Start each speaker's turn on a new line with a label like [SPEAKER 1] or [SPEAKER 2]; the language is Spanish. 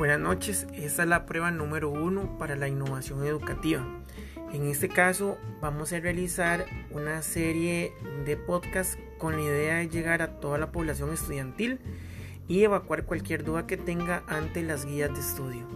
[SPEAKER 1] Buenas noches, esta es la prueba número uno para la innovación educativa. En este caso vamos a realizar una serie de podcasts con la idea de llegar a toda la población estudiantil y evacuar cualquier duda que tenga ante las guías de estudio.